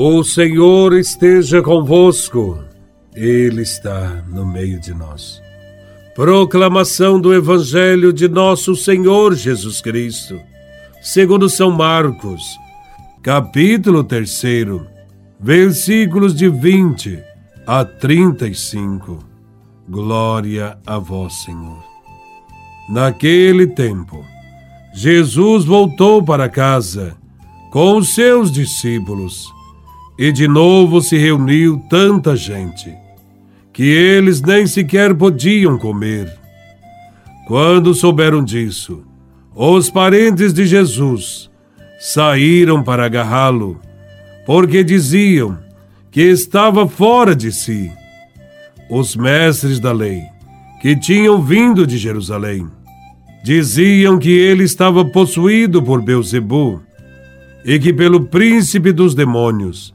O Senhor esteja convosco, Ele está no meio de nós. Proclamação do Evangelho de Nosso Senhor Jesus Cristo, segundo São Marcos, capítulo 3, versículos de 20 a 35. Glória a Vós, Senhor. Naquele tempo, Jesus voltou para casa com os seus discípulos e de novo se reuniu tanta gente que eles nem sequer podiam comer. Quando souberam disso, os parentes de Jesus saíram para agarrá-lo, porque diziam que estava fora de si. Os mestres da lei, que tinham vindo de Jerusalém, diziam que ele estava possuído por Beuzebu e que pelo príncipe dos demônios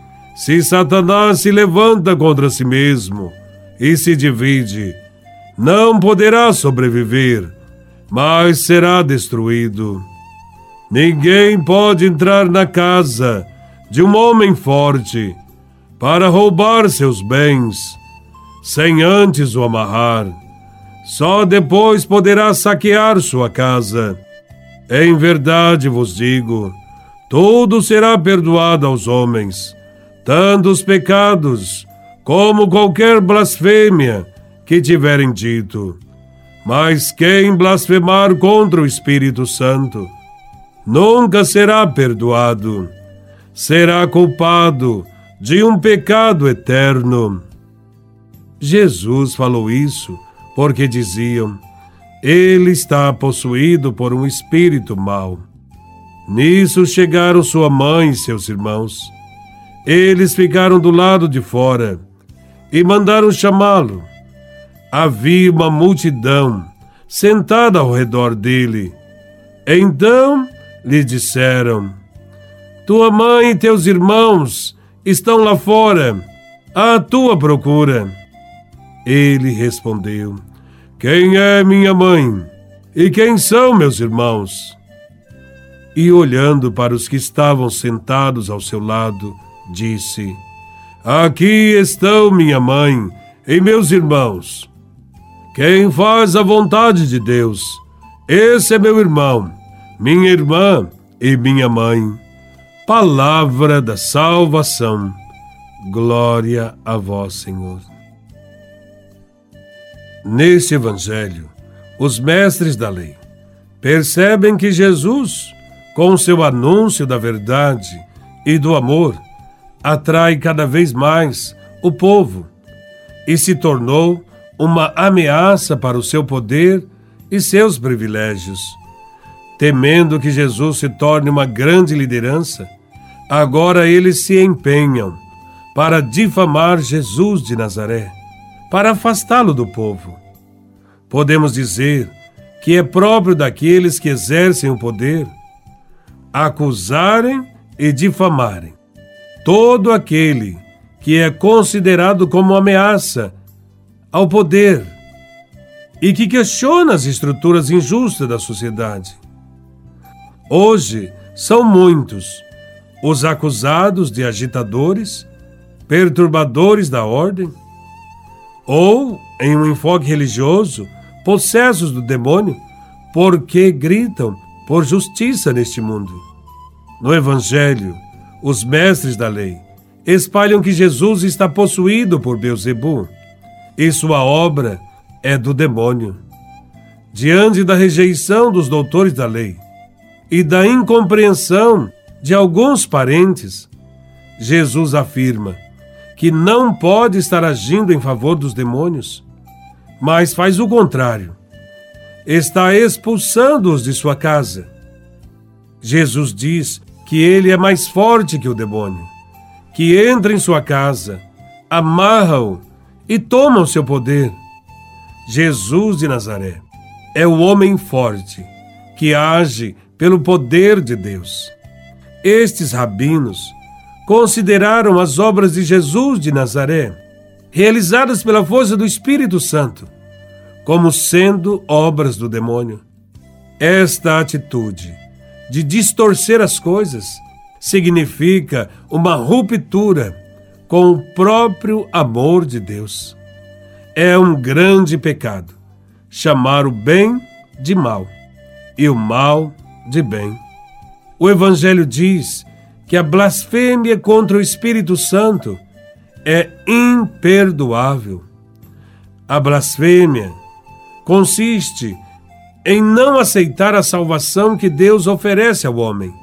se Satanás se levanta contra si mesmo, e se divide, não poderá sobreviver, mas será destruído. Ninguém pode entrar na casa de um homem forte para roubar seus bens, sem antes o amarrar. Só depois poderá saquear sua casa. Em verdade vos digo: tudo será perdoado aos homens, tanto os pecados como qualquer blasfêmia que tiverem dito. Mas quem blasfemar contra o Espírito Santo nunca será perdoado, será culpado de um pecado eterno. Jesus falou isso porque diziam: Ele está possuído por um espírito mau. Nisso chegaram sua mãe e seus irmãos. Eles ficaram do lado de fora e mandaram chamá-lo. Havia uma multidão sentada ao redor dele. Então lhe disseram: Tua mãe e teus irmãos estão lá fora, à tua procura. Ele respondeu: Quem é minha mãe? E quem são meus irmãos? E olhando para os que estavam sentados ao seu lado, disse: Aqui estão minha mãe e meus irmãos. Quem faz a vontade de Deus, esse é meu irmão, minha irmã e minha mãe. Palavra da salvação. Glória a vós, Senhor. Neste evangelho, os mestres da lei percebem que Jesus, com seu anúncio da verdade e do amor, atrai cada vez mais o povo e se tornou uma ameaça para o seu poder e seus privilégios. Temendo que Jesus se torne uma grande liderança, agora eles se empenham para difamar Jesus de Nazaré, para afastá-lo do povo. Podemos dizer que é próprio daqueles que exercem o poder acusarem e difamarem todo aquele que é considerado como ameaça ao poder e que questiona as estruturas injustas da sociedade. Hoje são muitos os acusados de agitadores, perturbadores da ordem, ou, em um enfoque religioso, possessos do demônio, porque gritam por justiça neste mundo. No Evangelho, os mestres da lei espalham que Jesus está possuído por Beuzebu e sua obra é do demônio. Diante da rejeição dos doutores da lei e da incompreensão de alguns parentes, Jesus afirma que não pode estar agindo em favor dos demônios, mas faz o contrário. Está expulsando-os de sua casa. Jesus diz que ele é mais forte que o demônio que entra em sua casa, amarra-o e toma o seu poder. Jesus de Nazaré é o homem forte que age pelo poder de Deus. Estes rabinos consideraram as obras de Jesus de Nazaré, realizadas pela força do Espírito Santo, como sendo obras do demônio. Esta atitude de distorcer as coisas significa uma ruptura com o próprio amor de Deus. É um grande pecado chamar o bem de mal e o mal de bem. O Evangelho diz que a blasfêmia contra o Espírito Santo é imperdoável. A blasfêmia consiste em não aceitar a salvação que Deus oferece ao homem,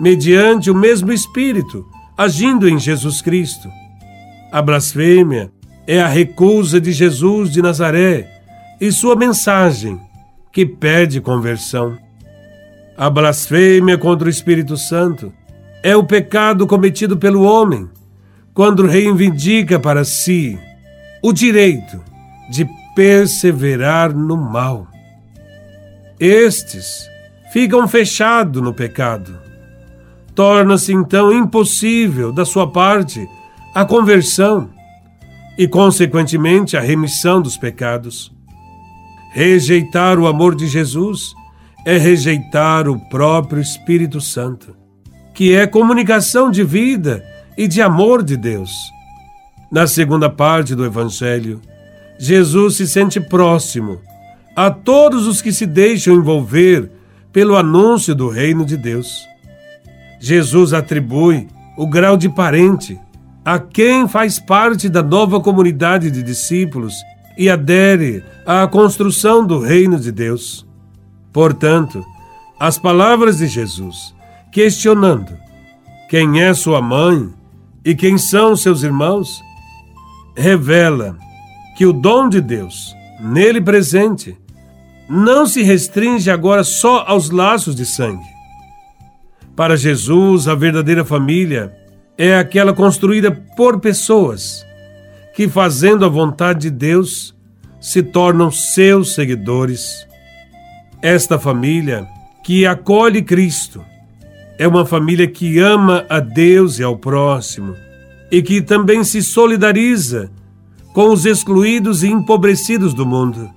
mediante o mesmo Espírito agindo em Jesus Cristo. A blasfêmia é a recusa de Jesus de Nazaré e sua mensagem, que pede conversão. A blasfêmia contra o Espírito Santo é o pecado cometido pelo homem quando reivindica para si o direito de perseverar no mal. Estes ficam fechados no pecado torna-se então impossível da sua parte a conversão e, consequentemente, a remissão dos pecados. Rejeitar o amor de Jesus é rejeitar o próprio Espírito Santo, que é comunicação de vida e de amor de Deus. Na segunda parte do Evangelho, Jesus se sente próximo a todos os que se deixam envolver pelo anúncio do reino de Deus. Jesus atribui o grau de parente a quem faz parte da nova comunidade de discípulos e adere à construção do reino de Deus. Portanto, as palavras de Jesus, questionando quem é sua mãe e quem são seus irmãos, revela que o dom de Deus, nele presente, não se restringe agora só aos laços de sangue para Jesus, a verdadeira família é aquela construída por pessoas que, fazendo a vontade de Deus, se tornam seus seguidores. Esta família que acolhe Cristo é uma família que ama a Deus e ao próximo e que também se solidariza com os excluídos e empobrecidos do mundo.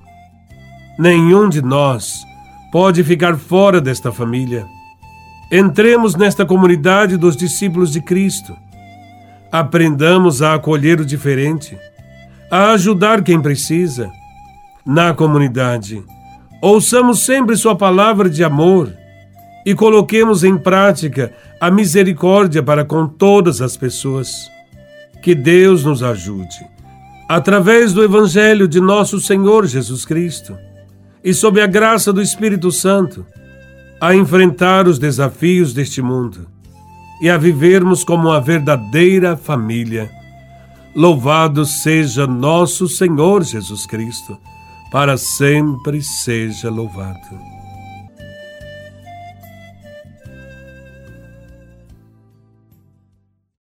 Nenhum de nós pode ficar fora desta família. Entremos nesta comunidade dos discípulos de Cristo. Aprendamos a acolher o diferente, a ajudar quem precisa. Na comunidade, ouçamos sempre Sua palavra de amor e coloquemos em prática a misericórdia para com todas as pessoas. Que Deus nos ajude, através do Evangelho de nosso Senhor Jesus Cristo e sob a graça do Espírito Santo a enfrentar os desafios deste mundo e a vivermos como uma verdadeira família. Louvado seja nosso Senhor Jesus Cristo, para sempre seja louvado.